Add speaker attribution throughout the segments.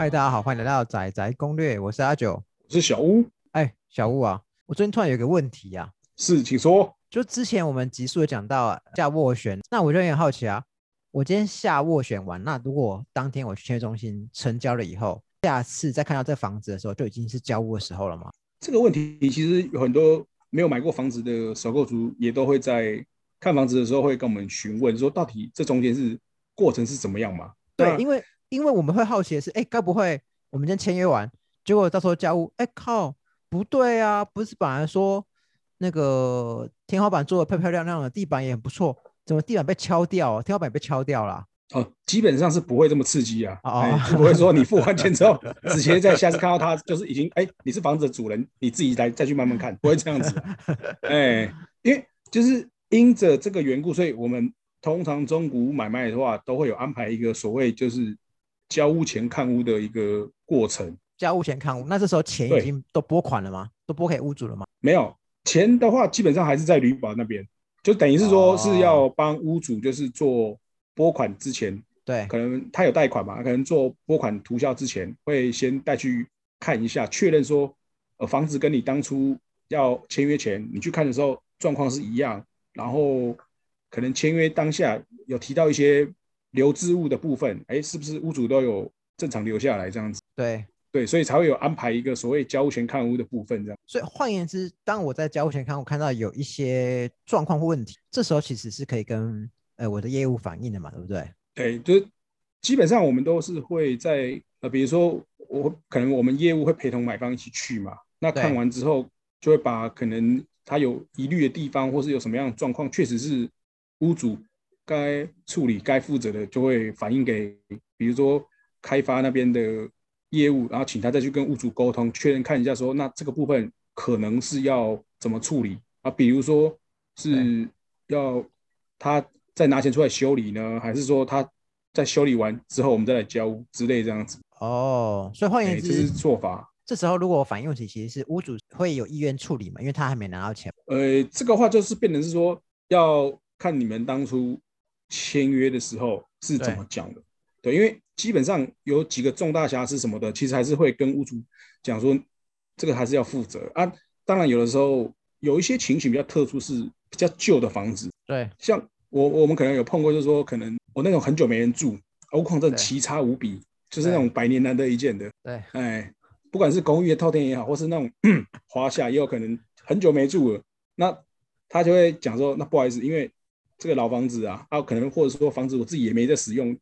Speaker 1: 嗨，大家好，欢迎来到仔仔攻略，我是阿九。
Speaker 2: 我是小屋，
Speaker 1: 哎，小屋啊，我最近突然有一个问题啊，
Speaker 2: 是，请说。
Speaker 1: 就之前我们集数有讲到啊下斡旋，那我就有点好奇啊，我今天下斡旋完，那如果当天我去签约中心成交了以后，下次再看到这房子的时候，就已经是交屋的时候了吗？
Speaker 2: 这个问题其实有很多没有买过房子的首购族也都会在看房子的时候会跟我们询问，说到底这中间是过程是怎么样嘛？
Speaker 1: 对，因为因为我们会好奇的是，哎，该不会我们今天签约完，结果到时候交屋，哎靠，不对啊，不是本来说那个天花板做的漂漂亮亮的，地板也很不错，怎么地板被敲掉，天花板也被敲掉了？
Speaker 2: 哦，基本上是不会这么刺激啊，就不会说你付完钱之后，直接在下次看到他就是已经哎，你是房子的主人，你自己来再去慢慢看，不会这样子。哎，因为就是因着这个缘故，所以我们通常中古买卖的话，都会有安排一个所谓就是交屋前看屋的一个过程。
Speaker 1: 交屋前看屋，那这时候钱已经都拨款了吗？都拨给屋主了吗？
Speaker 2: 没有钱的话，基本上还是在旅保那边，就等于是说是要帮屋主就是做。拨款之前，
Speaker 1: 对，
Speaker 2: 可能他有贷款嘛，可能做拨款涂销之前，会先带去看一下，确认说，呃，房子跟你当初要签约前你去看的时候状况是一样，然后可能签约当下有提到一些留置物的部分，哎，是不是屋主都有正常留下来这样子？
Speaker 1: 对，
Speaker 2: 对，所以才会有安排一个所谓交屋前看屋的部分这样。
Speaker 1: 所以换言之，当我在交屋前看，我看到有一些状况或问题，这时候其实是可以跟。呃，我的业务反映的嘛，对不对？
Speaker 2: 对，就基本上我们都是会在呃，比如说我可能我们业务会陪同买方一起去嘛，那看完之后就会把可能他有疑虑的地方，或是有什么样的状况，确实是屋主该处理、该负责的，就会反映给比如说开发那边的业务，然后请他再去跟屋主沟通，确认看一下说，那这个部分可能是要怎么处理啊？比如说是要他。再拿钱出来修理呢，还是说他在修理完之后我们再来交之类这样子？
Speaker 1: 哦，所以换言之，
Speaker 2: 这是做法。
Speaker 1: 这时候如果我反映问题，其实是屋主会有意愿处理嘛，因为他还没拿到钱。
Speaker 2: 呃，这个话就是变成是说要看你们当初签约的时候是怎么讲的。对，因为基本上有几个重大瑕疵什么的，其实还是会跟屋主讲说，这个还是要负责啊。当然有的时候有一些情形比较特殊，是比较旧的房子，
Speaker 1: 对，
Speaker 2: 像。我我们可能有碰过，就是说，可能我那种很久没人住，屋况真的奇差无比，就是那种百年难得一见的。
Speaker 1: 对，
Speaker 2: 哎，不管是公寓的套天也好，或是那种 华夏，也有可能很久没住了。那他就会讲说，那不好意思，因为这个老房子啊，啊，可能或者说房子我自己也没在使用，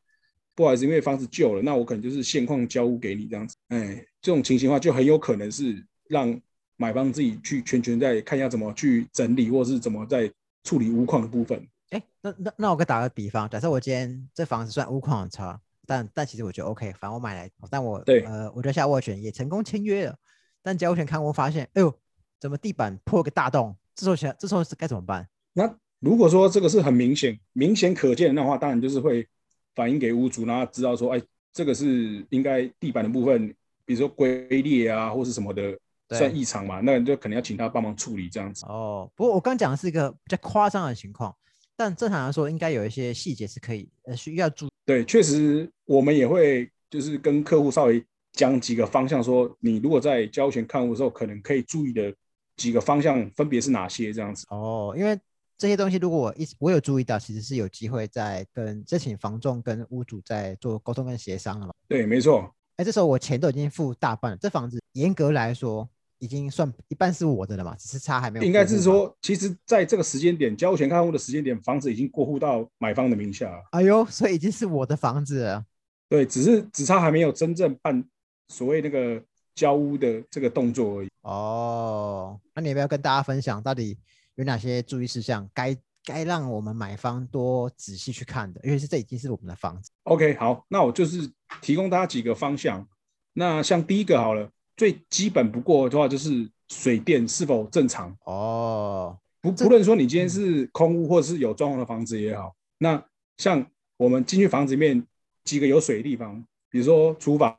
Speaker 2: 不好意思，因为房子旧了，那我可能就是现况交屋给你这样子。哎，这种情形的话，就很有可能是让买方自己去全权在看一下怎么去整理，或是怎么在处理屋况的部分。
Speaker 1: 哎，那那那我给打个比方，假设我今天这房子算屋况很差，但但其实我觉得 OK，反正我买来，但我
Speaker 2: 对
Speaker 1: 呃，我就下斡旋也成功签约了，但交斡旋看我发现，哎呦，怎么地板破个大洞？这时候想，这时候是该怎么办？
Speaker 2: 那如果说这个是很明显、明显可见的话，当然就是会反映给屋主，让他知道说，哎，这个是应该地板的部分，比如说龟裂啊，或是什么的，算异常嘛，那就可能要请他帮忙处理这样子。
Speaker 1: 哦，不过我刚讲的是一个比较夸张的情况。但正常来说，应该有一些细节是可以呃需要注意。
Speaker 2: 对，确实我们也会就是跟客户稍微讲几个方向，说你如果在交钱看屋的时候，可能可以注意的几个方向分别是哪些这样子。
Speaker 1: 哦，因为这些东西如果我一我有注意到，其实是有机会在跟这请房仲跟屋主在做沟通跟协商了嘛。
Speaker 2: 对，没错。
Speaker 1: 哎，这时候我钱都已经付大半了，这房子严格来说。已经算一半是我的了嘛，只是差还没有。
Speaker 2: 应该是说，其实在这个时间点交钱看屋的时间点，房子已经过户到买方的名下。
Speaker 1: 哎呦，所以已经是我的房子了。
Speaker 2: 对，只是只差还没有真正办所谓那个交屋的这个动作而已。
Speaker 1: 哦，那你要不要跟大家分享，到底有哪些注意事项，该该让我们买方多仔细去看的？因为是这已经是我们的房子。
Speaker 2: OK，好，那我就是提供大家几个方向。那像第一个好了。最基本不过的话，就是水电是否正常
Speaker 1: 哦。
Speaker 2: 不不论说你今天是空屋或者是有装潢的房子也好，那像我们进去房子里面几个有水的地方，比如说厨房、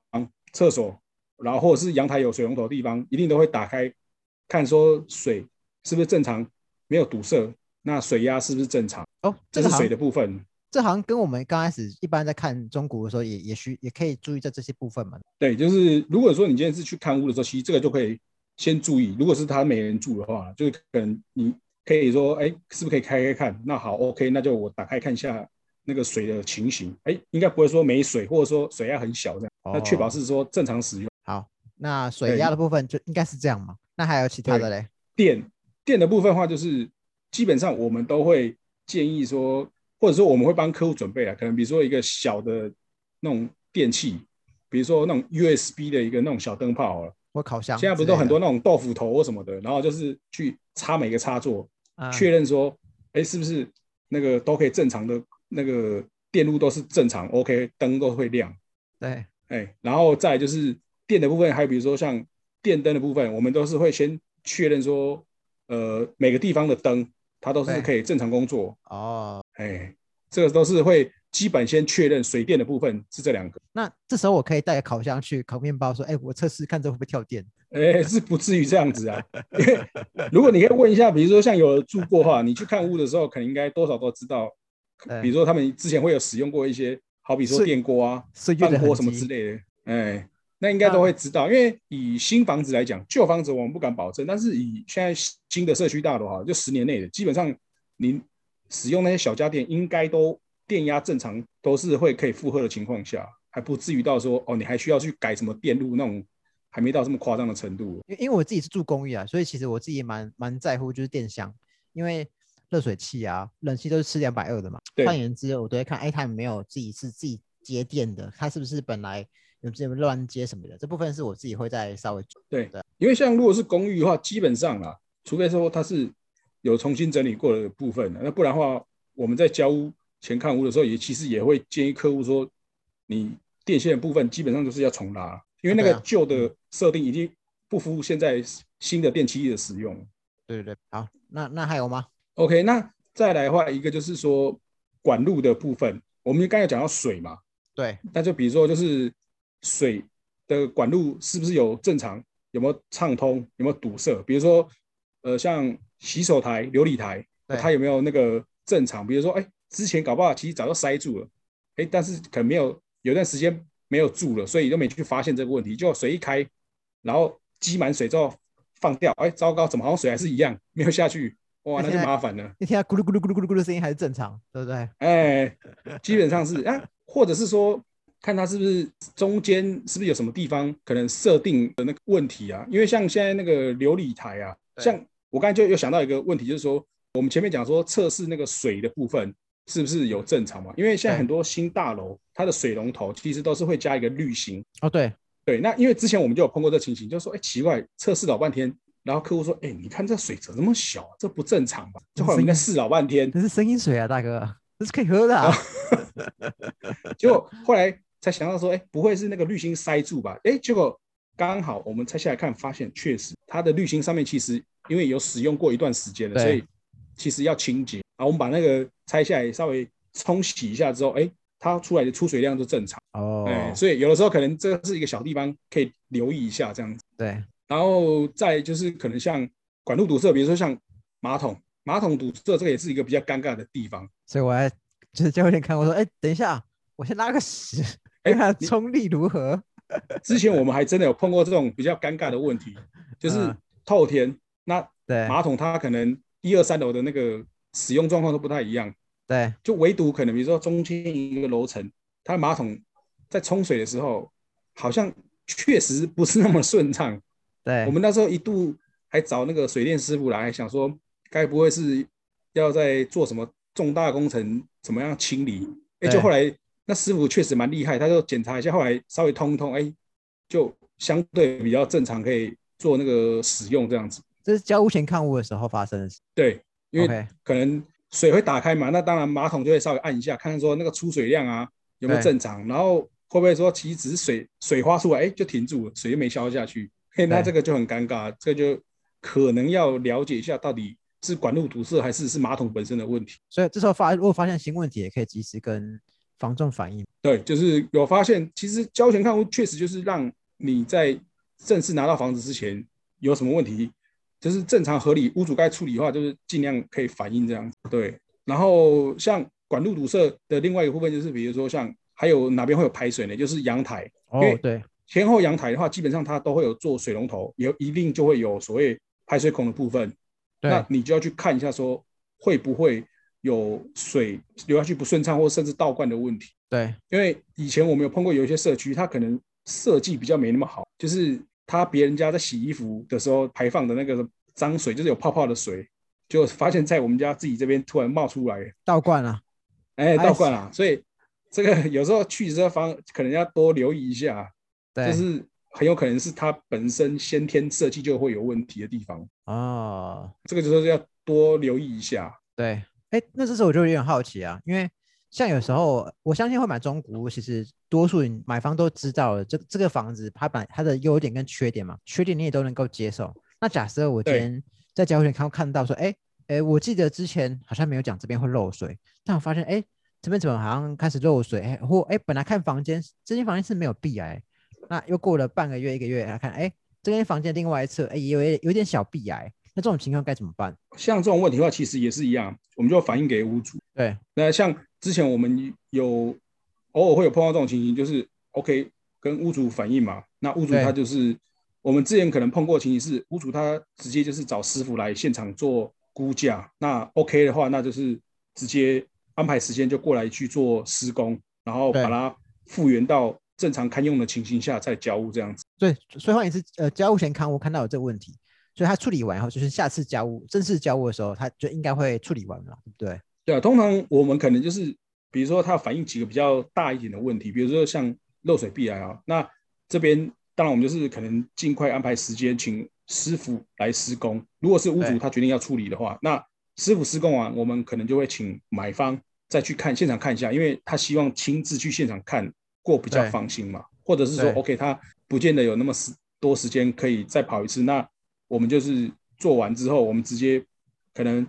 Speaker 2: 厕所，然后或者是阳台有水龙头的地方，一定都会打开看说水是不是正常，没有堵塞，那水压是不是正常？
Speaker 1: 哦，
Speaker 2: 这是水的部分。
Speaker 1: 这好像跟我们刚开始一般在看中古的时候，也也需也可以注意在这些部分嘛。
Speaker 2: 对，就是如果说你今天是去看屋的时候，其实这个就可以先注意。如果是他没人住的话，就是可能你可以说，哎，是不是可以开开看？那好，OK，那就我打开看一下那个水的情形。哎，应该不会说没水，或者说水压很小这样。那确保是说正常使用。
Speaker 1: 好，那水压的部分就应该是这样嘛？那还有其他的嘞？
Speaker 2: 电电的部分的话，就是基本上我们都会建议说。或者说我们会帮客户准备啊，可能比如说一个小的那种电器，比如说那种 USB 的一个那种小灯泡了，
Speaker 1: 或烤箱。
Speaker 2: 现在不是都很多那种豆腐头或什么的，然后就是去插每个插座，确认说，哎，是不是那个都可以正常的那个电路都是正常，OK，灯都会亮。
Speaker 1: 对，
Speaker 2: 哎，然后再就是电的部分，还有比如说像电灯的部分，我们都是会先确认说，呃，每个地方的灯。它都是可以正常工作
Speaker 1: 哦，
Speaker 2: 哎，这个都是会基本先确认水电的部分是这两个。
Speaker 1: 那这时候我可以带个烤箱去烤面包，说，哎，我测试看这会不会跳电？
Speaker 2: 哎，是不至于这样子啊。因为如果你可以问一下，比如说像有住过话，你去看屋的时候，可能应该多少都知道，比如说他们之前会有使用过一些，好比说电锅啊、饭锅什么之类的，哎。那应该都会知道，因为以新房子来讲，旧房子我们不敢保证，但是以现在新的社区大楼哈，就十年内的，基本上您使用那些小家电，应该都电压正常，都是会可以负荷的情况下，还不至于到说哦，你还需要去改什么电路那种，还没到这么夸张的程度。
Speaker 1: 因因为我自己是住公寓啊，所以其实我自己蛮蛮在乎就是电箱，因为热水器啊、冷气都是吃两百二的嘛。换言之，我都会看，哎，他有没有自己是自己接电的，他是不是本来。有这乱接什么的，这部分是我自己会再稍微
Speaker 2: 对的，因为像如果是公寓的话，基本上啊，除非说它是有重新整理过的部分的，那不然的话，我们在交屋前看屋的时候，也其实也会建议客户说，你电线的部分基本上都是要重拉，因为那个旧的设定已经不符现在新的电器的使用。
Speaker 1: 对对对，好，那那还有吗
Speaker 2: ？OK，那再来的话，一个就是说管路的部分，我们刚才讲到水嘛，
Speaker 1: 对，
Speaker 2: 那就比如说就是。水的管路是不是有正常？有没有畅通？有没有堵塞？比如说，呃，像洗手台、琉璃台，它有没有那个正常？比如说，哎，之前搞不好其实早就塞住了，哎，但是可能没有，有段时间没有住了，所以都没去发现这个问题。就水一开，然后积满水之后放掉，哎，糟糕，怎么好像水还是一样没有下去？哇，那就麻烦了。
Speaker 1: 你听咕噜咕噜咕噜咕噜咕噜声音还是正常，对不对？
Speaker 2: 哎，基本上是啊，或者是说。看它是不是中间是不是有什么地方可能设定的那个问题啊？因为像现在那个琉璃台啊，像我刚才就又想到一个问题，就是说我们前面讲说测试那个水的部分是不是有正常嘛？因为现在很多新大楼它的水龙头其实都是会加一个滤芯
Speaker 1: 哦，对
Speaker 2: 对。那因为之前我们就有碰过这情形，就是说哎奇怪，测试老半天，然后客户说哎你看这水怎么那么小，这不正常吧？就后来我们在试老半天，
Speaker 1: 这是生饮水啊，大哥，这是可以喝的。啊。
Speaker 2: 结果后来。才想到说，哎，不会是那个滤芯塞住吧？哎，结果刚好我们拆下来看，发现确实它的滤芯上面其实因为有使用过一段时间了，所以其实要清洁啊。我们把那个拆下来稍微冲洗一下之后，哎，它出来的出水量就正常
Speaker 1: 哦。
Speaker 2: 哎，所以有的时候可能这是一个小地方可以留意一下这样子。
Speaker 1: 对，
Speaker 2: 然后再就是可能像管路堵塞，比如说像马桶，马桶堵塞这个也是一个比较尴尬的地方。
Speaker 1: 所以我还就是教练看我说，哎，等一下，我先拉个屎。冲力如何？
Speaker 2: 之前我们还真的有碰过这种比较尴尬的问题，就是透天，那马桶它可能一二三楼的那个使用状况都不太一样，
Speaker 1: 对，
Speaker 2: 就唯独可能比如说中间一个楼层，它马桶在冲水的时候，好像确实不是那么顺畅。
Speaker 1: 对，
Speaker 2: 我们那时候一度还找那个水电师傅来，想说该不会是要在做什么重大工程，怎么样清理？哎，就后来。那师傅确实蛮厉害，他就检查一下，后来稍微通通，哎，就相对比较正常，可以做那个使用这样子。
Speaker 1: 这是交屋前看屋的时候发生的事。
Speaker 2: 对，因为可能水会打开嘛，那当然马桶就会稍微按一下，看看说那个出水量啊有没有正常，然后会不会说其实只是水水花出来，哎，就停住了，水就没消下去，嘿，那这个就很尴尬，这就可能要了解一下到底是管路堵塞还是是马桶本身的问题。
Speaker 1: 所以这时候发如果发现新问题，也可以及时跟。防重反应，
Speaker 2: 对，就是有发现，其实交钱看屋确实就是让你在正式拿到房子之前有什么问题，就是正常合理屋主该处理的话，就是尽量可以反映这样子。对，然后像管路堵塞的另外一个部分就是，比如说像还有哪边会有排水呢？就是阳台。
Speaker 1: 哦，对，
Speaker 2: 前后阳台的话，基本上它都会有做水龙头，有一定就会有所谓排水孔的部分。那你就要去看一下，说会不会有水流下去不顺畅，或甚至倒灌的问题。
Speaker 1: 对，
Speaker 2: 因为以前我们有碰过有一些社区，它可能设计比较没那么好，就是它别人家在洗衣服的时候排放的那个脏水，就是有泡泡的水，就发现在我们家自己这边突然冒出来
Speaker 1: 倒灌了，
Speaker 2: 哎，倒灌了。所以这个有时候去这方可能要多留意一下，就是很有可能是它本身先天设计就会有问题的地方
Speaker 1: 啊。
Speaker 2: 这个就是要多留意一下。
Speaker 1: 对，哎，那这时候我就有点好奇啊，因为。像有时候，我相信会买中古屋，其实多数买方都知道了，这这个房子它本它的优点跟缺点嘛，缺点你也都能够接受。那假设我今天在交易看看到说，哎哎，我记得之前好像没有讲这边会漏水，但我发现哎这边怎么好像开始漏水，哎或哎本来看房间这间房间是没有壁癌，那又过了半个月一个月来看，哎这间房间另外一侧哎有有点小壁癌。那这种情况该怎么办？
Speaker 2: 像这种问题的话，其实也是一样，我们就反映给屋主。
Speaker 1: 对，
Speaker 2: 那像之前我们有偶尔会有碰到这种情形，就是 OK 跟屋主反映嘛。那屋主他就是我们之前可能碰过情形是，屋主他直接就是找师傅来现场做估价。那 OK 的话，那就是直接安排时间就过来去做施工，然后把它复原到正常堪用的情形下再交屋这样子。
Speaker 1: 对，所以换言之，呃，交屋前看我看到有这个问题。所以他处理完后，就是下次交屋正式交屋的时候，他就应该会处理完了，对不对？
Speaker 2: 对啊，通常我们可能就是，比如说他反映几个比较大一点的问题，比如说像漏水壁癌啊，那这边当然我们就是可能尽快安排时间，请师傅来施工。如果是屋主他决定要处理的话，那师傅施工完，我们可能就会请买方再去看现场看一下，因为他希望亲自去现场看过比较放心嘛，或者是说 OK 他不见得有那么时多时间可以再跑一次，那。我们就是做完之后，我们直接可能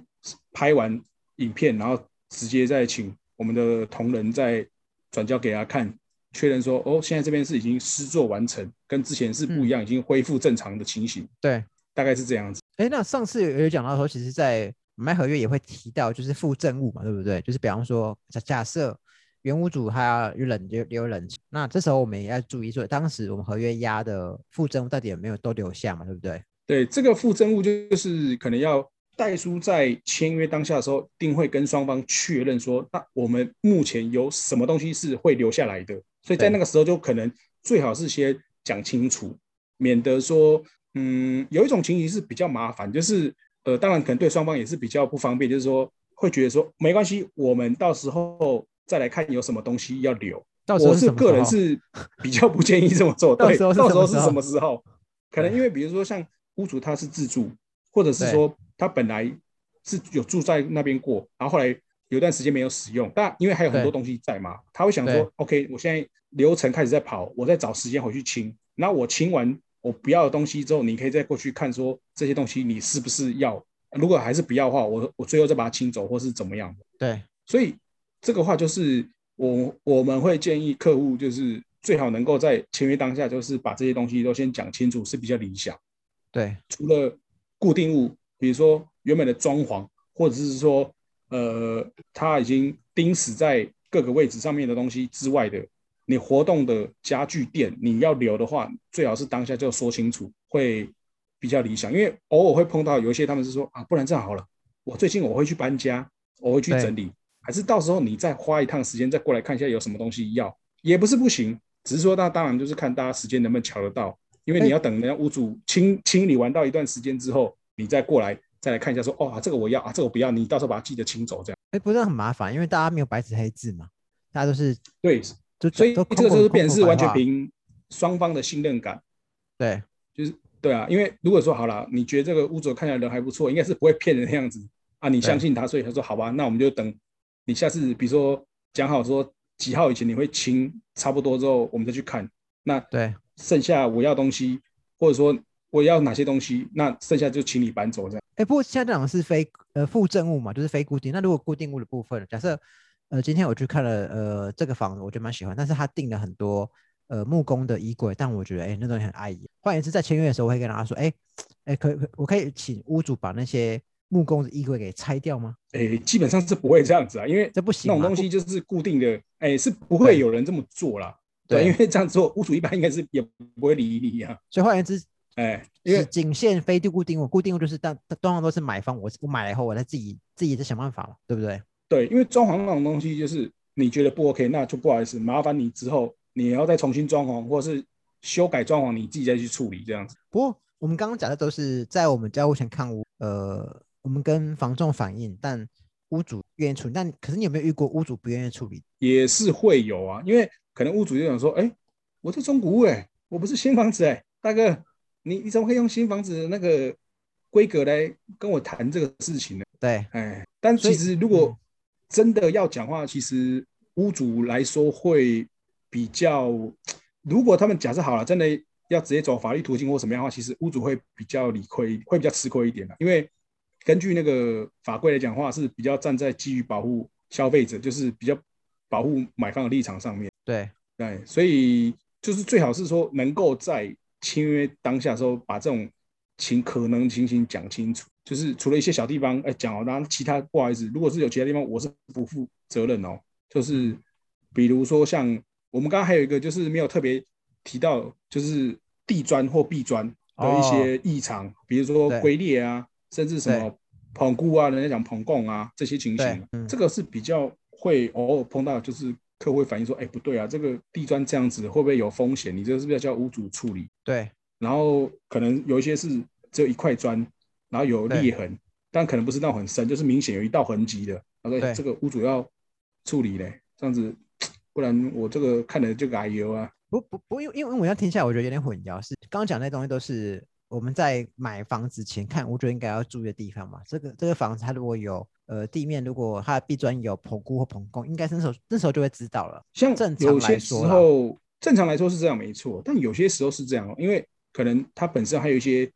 Speaker 2: 拍完影片，然后直接再请我们的同仁再转交给他看，确认说哦，现在这边是已经施作完成，跟之前是不一样，已经恢复正常的情形。
Speaker 1: 对，
Speaker 2: 大概是这样子。
Speaker 1: 哎，那上次有讲到说，其实，在买合约也会提到，就是附证物嘛，对不对？就是比方说，假假设原屋主他有冷有有冷气，那这时候我们也要注意说，当时我们合约押的附证物到底有没有都留下嘛，对不对？
Speaker 2: 对这个附赠物，就是可能要代书在签约当下的时候，定会跟双方确认说，那我们目前有什么东西是会留下来的，所以在那个时候就可能最好是先讲清楚，免得说，嗯，有一种情形是比较麻烦，就是呃，当然可能对双方也是比较不方便，就是说会觉得说没关系，我们到时候再来看有什么东西要留。我是个人是比较不建议这么做，对，到时候是什么时候？可能因为比如说像。屋主他是自住，或者是说他本来是有住在那边过，然后后来有段时间没有使用，但因为还有很多东西在嘛，他会想说：“OK，我现在流程开始在跑，我在找时间回去清。那我清完我不要的东西之后，你可以再过去看说这些东西你是不是要？如果还是不要的话，我我最后再把它清走，或是怎么样的。”
Speaker 1: 对，
Speaker 2: 所以这个话就是我我们会建议客户就是最好能够在签约当下就是把这些东西都先讲清楚是比较理想。
Speaker 1: 对，
Speaker 2: 除了固定物，比如说原本的装潢，或者是说，呃，它已经钉死在各个位置上面的东西之外的，你活动的家具店，你要留的话，最好是当下就说清楚，会比较理想。因为偶尔会碰到有一些他们是说啊，不然这样好了，我最近我会去搬家，我会去整理，还是到时候你再花一趟时间再过来看一下有什么东西要，也不是不行，只是说那当然就是看大家时间能不能瞧得到。因为你要等人家屋主清清理完到一段时间之后，你再过来再来看一下，说哦，这个我要啊，这个我不要，你到时候把它记得清走，这样。
Speaker 1: 哎，不是很麻烦，因为大家没有白纸黑字嘛，大家都是
Speaker 2: 对，就所以这个就是变成是完全凭双方的信任感。
Speaker 1: 对，
Speaker 2: 就是对啊，因为如果说好了，你觉得这个屋主看起来人还不错，应该是不会骗人的样子啊，你相信他，所以他说好吧，那我们就等你下次，比如说讲好说几号以前你会清差不多之后，我们再去看。那
Speaker 1: 对。
Speaker 2: 剩下我要东西，或者说我要哪些东西，那剩下就请你搬走这样。
Speaker 1: 哎，不过现在这种是非呃附赠物嘛，就是非固定。那如果固定物的部分，假设呃今天我去看了呃这个房子，我觉得蛮喜欢，但是他订了很多呃木工的衣柜，但我觉得哎那东西很碍眼。换言之，在签约的时候，我会跟他说，哎哎可可我可以请屋主把那些木工的衣柜给拆掉吗？
Speaker 2: 哎，基本上是不会这样子啊，因为
Speaker 1: 这不行，
Speaker 2: 那种东西就是固定的，哎，是不会有人这么做啦。对，因为这样做，屋主一般应该是也不会理你啊。
Speaker 1: 所以换言之，
Speaker 2: 哎，
Speaker 1: 因为仅限非固定物，固定物就是当通常都是买方，我我买了以后，我再自己自己再想办法嘛，对不对？
Speaker 2: 对，因为装潢那种东西，就是你觉得不 OK，那就不好意思，麻烦你之后你要再重新装潢，或者是修改装潢，你自己再去处理这样子。
Speaker 1: 不过我们刚刚讲的都是在我们交屋前看屋，呃，我们跟房仲反映，但屋主愿意处理。但可是你有没有遇过屋主不愿意处理？
Speaker 2: 也是会有啊，因为可能屋主就想说，哎，我这中古屋，哎，我不是新房子，哎，大哥，你你怎么可以用新房子的那个规格来跟我谈这个事情呢？
Speaker 1: 对，
Speaker 2: 哎，但其实如果真的要讲话，其实屋主来说会比较，如果他们假设好了，真的要直接走法律途径或什么样的话，其实屋主会比较理亏，会比较吃亏一点的。因为根据那个法规来讲话，是比较站在基于保护消费者，就是比较保护买方的立场上面。
Speaker 1: 对
Speaker 2: 对，所以就是最好是说能够在签约当下时候把这种情可能情形讲清楚。就是除了一些小地方，哎，讲哦，然其他不好意思，如果是有其他地方，我是不负责任哦。就是比如说像我们刚刚还有一个，就是没有特别提到，就是地砖或壁砖的一些异常，比如说龟裂啊，甚至什么捧固啊，人家讲捧供啊这些情形，这个是比较会偶尔碰到，就是客户会反映说，哎，不对啊，这个地砖这样子会不会有风险？你这个是不是要叫屋主处理？
Speaker 1: 对，
Speaker 2: 然后可能有一些是只有一块砖。然后有裂痕，但可能不是那很深，就是明显有一道痕迹的。他说：“这个屋主要处理嘞，这样子，不然我这个看了就改油啊。”
Speaker 1: 不不不，因为因为我要听下来，我觉得有点混淆。是刚刚讲那东西都是我们在买房子前看，我觉得应该要注意的地方嘛。这个这个房子它如果有呃地面，如果它的壁砖有棚固或棚供，应该那时候那时候就会知道了。
Speaker 2: 像
Speaker 1: 正常
Speaker 2: 来说，正常来说是这样没错，但有些时候是这样，因为可能它本身还有一些。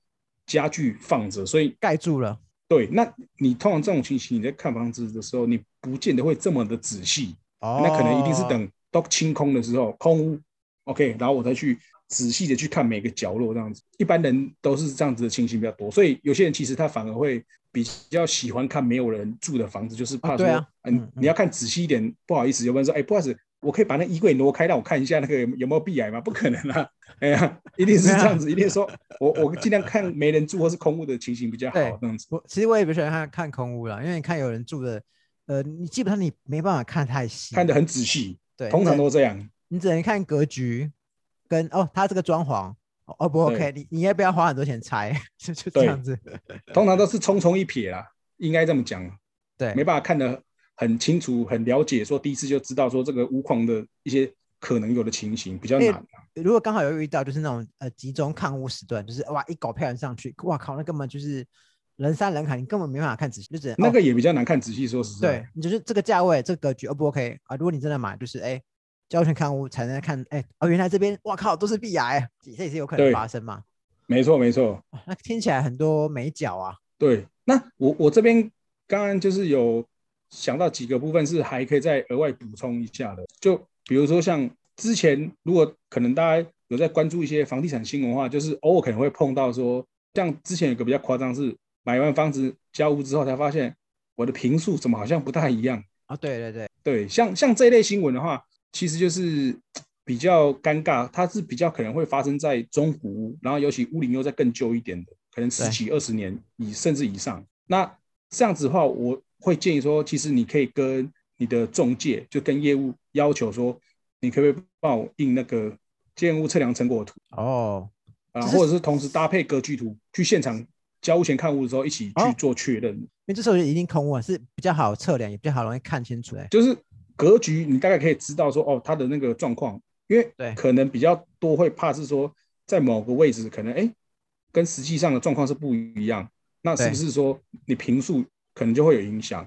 Speaker 2: 家具放着，所以
Speaker 1: 盖住了。
Speaker 2: 对，那你通常这种情形，你在看房子的时候，你不见得会这么的仔细。哦。那可能一定是等都清空的时候，空屋，OK，然后我再去仔细的去看每个角落这样子。一般人都是这样子的情形比较多，所以有些人其实他反而会比较喜欢看没有人住的房子，就是怕说，嗯，你要看仔细一点。不好意思，有没有说，哎，不好意思。我可以把那衣柜挪开，让我看一下那个有没有壁癌吗？不可能啊！哎呀，一定是这样子，一定说我我尽量看没人住或是空屋的情形比较好。这样子，
Speaker 1: 我其实我也不喜欢看看空屋了，因为你看有人住的，呃，你基本上你没办法看太细，
Speaker 2: 看得很仔细。
Speaker 1: 对，
Speaker 2: 通常都这样。
Speaker 1: 你只能看格局跟哦，他这个装潢哦不 OK，你你要不要花很多钱拆？就就这样子。
Speaker 2: 通常都是匆匆一瞥啦，应该这么讲。
Speaker 1: 对，
Speaker 2: 没办法看得。很清楚、很了解，说第一次就知道说这个屋况的一些可能有的情形比较难。
Speaker 1: 如果刚好有遇到，就是那种呃集中看屋时段，就是哇一搞票人上去，哇靠，那根本就是人山人海，你根本没办法看仔细，就是
Speaker 2: 那个也比较难看仔细。说实
Speaker 1: 在，对你就是这个价位、这个格局，O 不 OK 啊？如果你真的买，就是哎交全看屋才能看，哎哦原来这边哇靠都是壁癌，这也是有可能发生嘛？
Speaker 2: 没错没错，
Speaker 1: 那听起来很多美角啊。
Speaker 2: 对，那我我这边刚刚就是有。想到几个部分是还可以再额外补充一下的，就比如说像之前如果可能大家有在关注一些房地产新闻的话，就是偶尔可能会碰到说，像之前有个比较夸张是买完房子交屋之后才发现我的平数怎么好像不太一样
Speaker 1: 啊？对对对
Speaker 2: 对，像像这一类新闻的话，其实就是比较尴尬，它是比较可能会发生在中古屋，然后尤其屋龄又在更旧一点的，可能十几二十年以甚至以上。那这样子的话，我。会建议说，其实你可以跟你的中介，就跟业务要求说，你可不可以帮我印那个建物测量成果图
Speaker 1: 哦，
Speaker 2: 啊，或者是同时搭配格局图，去现场交屋前看屋的时候一起去做确认。因
Speaker 1: 为这时候一定空屋是比较好测量，也比较好容易看清楚。哎，
Speaker 2: 就是格局，你大概可以知道说，哦，它的那个状况，因为
Speaker 1: 对，
Speaker 2: 可能比较多会怕是说，在某个位置可能哎，跟实际上的状况是不一样，那是不是说你平数？可能就会有影响，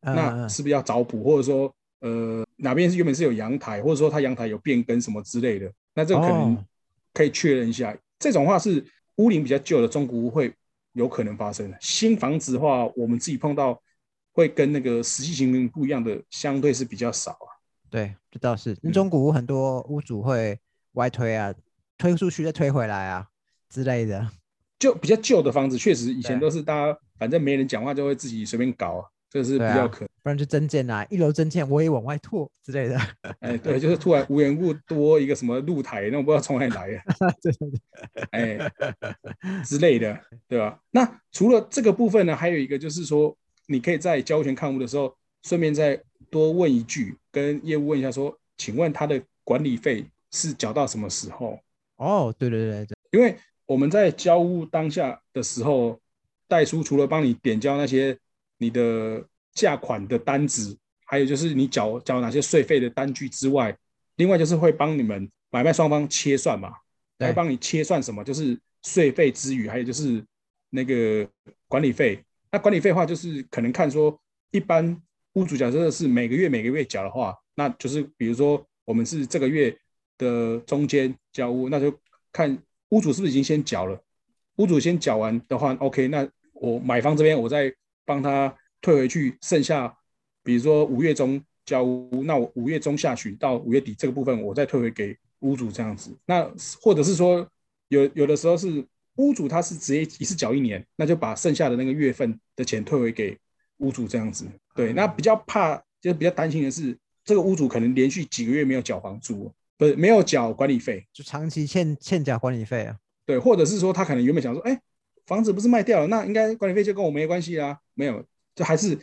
Speaker 2: 那是不是要找补，或者说，呃，哪边是原本是有阳台，或者说它阳台有变更什么之类的，那这个可能可以确认一下。这种话是屋龄比较旧的中古屋会有可能发生的。新房子的话，我们自己碰到会跟那个实际情形不一样的，相对是比较少啊。
Speaker 1: 对，这倒是。中古屋很多屋主会外推啊，推出去再推回来啊之类的。
Speaker 2: 就比较旧的房子，确实以前都是大家反正没人讲话就会自己随便搞啊，这是比较可。
Speaker 1: 不然就增建啊，一楼增建我也往外拓之类的。
Speaker 2: 哎，对，就是突然无缘无故多一个什么露台，那我不知道从哪里来的，
Speaker 1: 对对对，
Speaker 2: 哎之类的，对吧？那除了这个部分呢，还有一个就是说，你可以在交权看屋的时候，顺便再多问一句，跟业务问一下说，请问他的管理费是缴到什么时候？
Speaker 1: 哦，对对对对，
Speaker 2: 因为我们在交屋当下的时候，代书除了帮你点交那些你的价款的单子，还有就是你缴缴哪些税费的单据之外，另外就是会帮你们买卖双方切算嘛，
Speaker 1: 对
Speaker 2: 来帮你切算什么，就是税费之余，还有就是那个管理费。那管理费话，就是可能看说，一般屋主假设是每个月每个月缴的话，那就是比如说我们是这个月的中间交屋，那就看屋主是不是已经先缴了。屋主先缴完的话，OK，那我买方这边我再帮他退回去，剩下比如说五月中交屋，那我五月中下旬到五月底这个部分，我再退回给屋主这样子。那或者是说有有的时候是屋主他是直接一次缴一年，那就把剩下的那个月份的钱退回给屋主这样子。对，那比较怕就是比较担心的是，这个屋主可能连续几个月没有缴房租，不是没有缴管理费，
Speaker 1: 就长期欠欠缴管理费啊。
Speaker 2: 对，或者是说他可能原本想说，哎，房子不是卖掉了，那应该管理费就跟我没关系啦，没有，就还是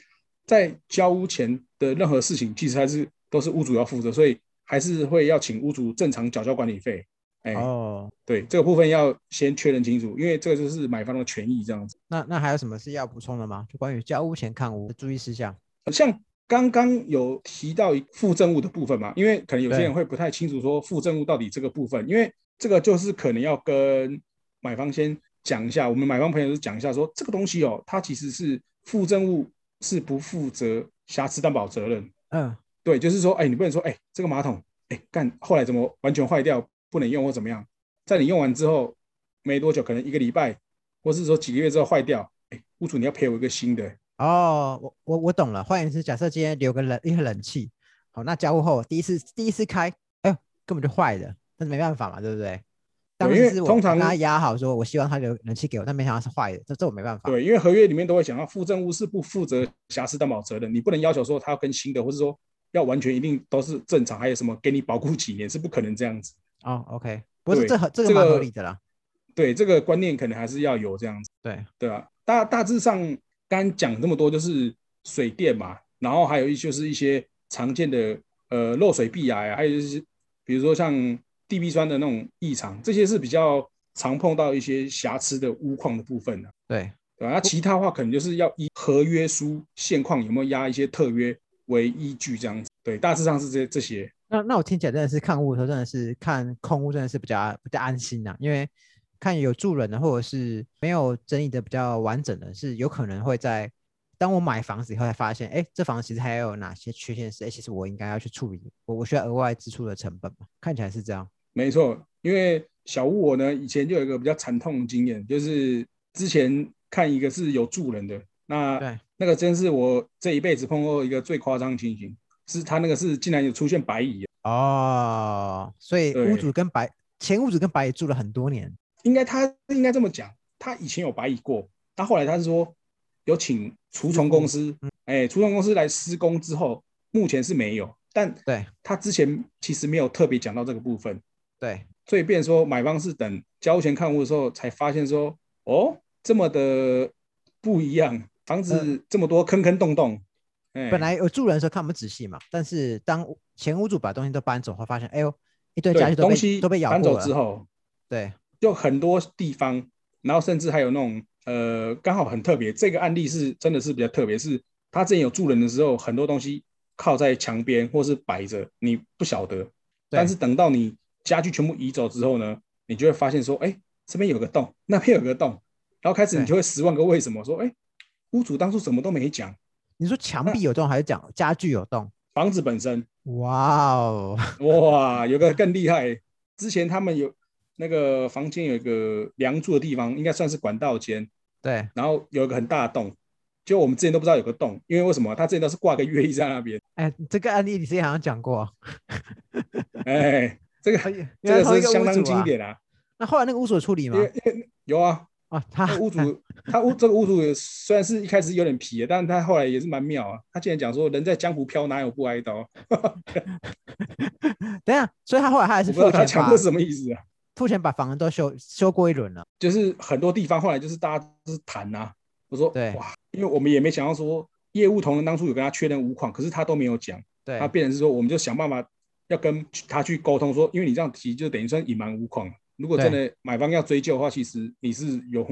Speaker 2: 在交屋前的任何事情，其实还是都是屋主要负责，所以还是会要请屋主正常缴交管理费。哎，
Speaker 1: 哦，
Speaker 2: 对，这个部分要先确认清楚，因为这个就是买方的权益这样子。
Speaker 1: 那那还有什么是要补充的吗？就关于交屋前看屋的注意事项。
Speaker 2: 像刚刚有提到附赠物的部分嘛，因为可能有些人会不太清楚说附赠物到底这个部分，因为这个就是可能要跟买方先讲一下，我们买方朋友就讲一下说这个东西哦，它其实是附赠物是不负责瑕疵担保责任。
Speaker 1: 嗯，
Speaker 2: 对，就是说，哎，你不能说，哎，这个马桶，哎，干后来怎么完全坏掉，不能用或怎么样，在你用完之后没多久，可能一个礼拜，或是说几个月之后坏掉，哎，屋主你要赔我一个新的。
Speaker 1: 哦，我我我懂了。换言之，假设今天留个冷一个冷气，好，那交屋后第一次第一次开，哎呦，根本就坏了，但是没办法嘛，对不对？当时是我
Speaker 2: 通常
Speaker 1: 跟他压好说，我希望他留冷气给我，但没想到是坏的，这这我没办法。
Speaker 2: 对，因为合约里面都会讲到附赠物是不负责瑕疵担保责任，你不能要求说他要跟新的，或是说要完全一定都是正常，还有什么给你保固几年是不可能这样子。
Speaker 1: 哦，OK，不是这很这个蛮合理的啦。
Speaker 2: 对，这个观念可能还是要有这样子，
Speaker 1: 对，
Speaker 2: 对啊？大大致上刚刚讲这么多，就是水电嘛，然后还有一就是一些常见的呃漏水壁癌啊，还有就是比如说像地壁酸的那种异常，这些是比较常碰到一些瑕疵的屋况的部分的、
Speaker 1: 对，
Speaker 2: 对吧？那其他的话可能就是要依合约书现况有没有压一些特约为依据这样子，对，大致上是这这些。
Speaker 1: 那那我听起来真的是看屋的时候，真的是看空屋真的是比较比较安心呐、因为看有住人的或者是没有整理的比较完整的，是有可能会在当我买房子以后才发现，哎，这房子其实还有哪些缺陷是，哎，其实我应该要去处理，我我需要额外支出的成本嘛？看起来是这样。
Speaker 2: 没错，因为小屋我呢以前就有一个比较惨痛的经验，就是之前看一个是有住人的，那
Speaker 1: 对，
Speaker 2: 那个真是我这一辈子碰过一个最夸张的情形，是他那个是竟然有出现白蚁，
Speaker 1: 哦，所以屋主跟白前屋主跟白蚁住了很多年，
Speaker 2: 应该他应该这么讲，他以前有白蚁过，他后来他是说有请除虫公司，哎，除虫公司来施工之后，目前是没有，但
Speaker 1: 对。
Speaker 2: 他之前其实没有特别讲到这个部分，
Speaker 1: 对，
Speaker 2: 所以变成说买方是等交钱看屋的时候才发现说，哦，这么的不一样，房子这么多坑坑洞洞，哎，
Speaker 1: 本来有住人的时候看不仔细嘛，但是当前屋主把东西都搬走后，发现，哎呦，一堆家具都被
Speaker 2: 对东西
Speaker 1: 都被咬
Speaker 2: 搬，走之后，
Speaker 1: 对，
Speaker 2: 就很多地方，然后甚至还有那种呃，刚好很特别，这个案例是真的是比较特别，是他之前有住人的时候，很多东西靠在墙边或是摆着，你不晓得，但是等到你家具全部移走之后呢，你就会发现说，哎，这边有个洞，那边有个洞，然后开始你就会十万个为什么，说，哎，屋主当初什么都没讲，
Speaker 1: 你说墙壁有洞还是讲家具有洞？
Speaker 2: 房子本身，
Speaker 1: 哇哦，
Speaker 2: 哇，有个更厉害，之前他们有那个房间有一个梁柱的地方，应该算是管道间。
Speaker 1: 对，
Speaker 2: 然后有一个很大的洞，就我们之前都不知道有个洞，因为为什么？他之前都是挂个月历在那边，
Speaker 1: 哎，这个案例你之前好像讲过，
Speaker 2: 哎，这个这个是相当。经典啊，
Speaker 1: 那后来那个屋主有处理吗
Speaker 2: 有啊，
Speaker 1: 啊，他
Speaker 2: 屋主他屋这个屋主也虽然是一开始有点皮，但是他后来也是蛮妙啊。他竟然讲说，人在江湖飘，哪有不挨刀？
Speaker 1: 等下，所以他后来他还是
Speaker 2: 不知道他
Speaker 1: 讲
Speaker 2: 的什么意思啊？
Speaker 1: 付钱把房子都修修过一轮了，
Speaker 2: 就是很多地方后来就是大家是谈呐。我说
Speaker 1: 对
Speaker 2: 哇，因为我们也没想到说业务同仁当初有跟他确认无款，可是他都没有讲。
Speaker 1: 对，
Speaker 2: 他变成是说，我们就想办法要跟他去沟通，说因为你这样提就等于算隐瞒无款。如果真的买方要追究的话，其实你是有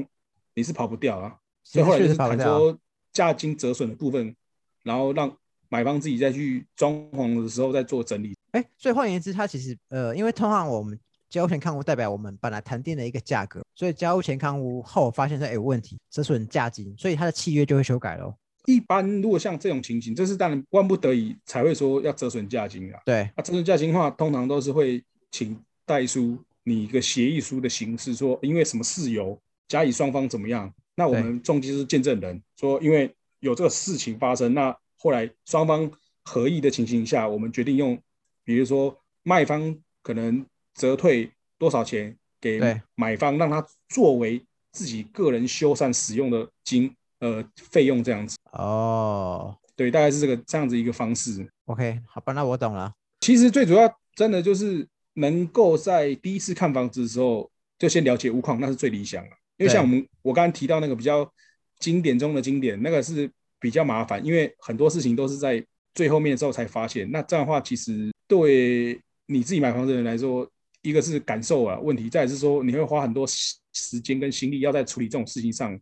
Speaker 2: 你是跑不掉啊。所以后来就是谈说价金折损的部分，然后让买方自己再去装潢的时候再做整理。
Speaker 1: 哎，所以换言之，它其实呃，因为通常我们交屋前看屋代表我们本来谈定的一个价格，所以交屋前看屋后发现说有问题，折损价金，所以它的契约就会修改喽。
Speaker 2: 一般如果像这种情形，这是当然万不得已才会说要折损价金啊。
Speaker 1: 对，
Speaker 2: 那折损价金的话，通常都是会请代书。你一个协议书的形式，说因为什么事由，甲乙双方怎么样，那我们中介是见证人，说因为有这个事情发生，那后来双方合意的情形下，我们决定用，比如说卖方可能折退多少钱给买方，让他作为自己个人修缮使用的金呃费用这样子。
Speaker 1: 哦，
Speaker 2: 对，大概是这个这样子一个方式。
Speaker 1: OK，好吧，那我懂了。
Speaker 2: 其实最主要真的就是。能够在第一次看房子的时候就先了解屋况，那是最理想的。因为像我们我刚刚提到那个比较经典中的经典，那个是比较麻烦，因为很多事情都是在最后面的时候才发现。那这样的话，其实对你自己买房子的人来说，一个是感受啊问题，再是说你会花很多时间跟心力要在处理这种事情上，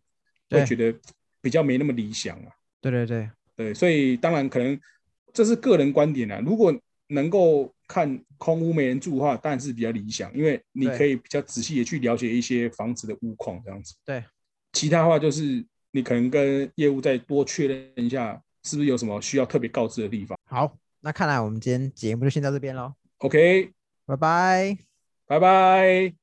Speaker 2: 会觉得比较没那么理想啊。
Speaker 1: 对对对
Speaker 2: 对，所以当然可能这是个人观点啊。如果能够看空屋没人住的话，当然是比较理想，因为你可以比较仔细的去了解一些房子的屋况这样子。
Speaker 1: 对，
Speaker 2: 其他话就是你可能跟业务再多确认一下，是不是有什么需要特别告知的地方。
Speaker 1: 好，那看来我们今天节目就先到这边喽。
Speaker 2: OK，
Speaker 1: 拜拜，
Speaker 2: 拜拜。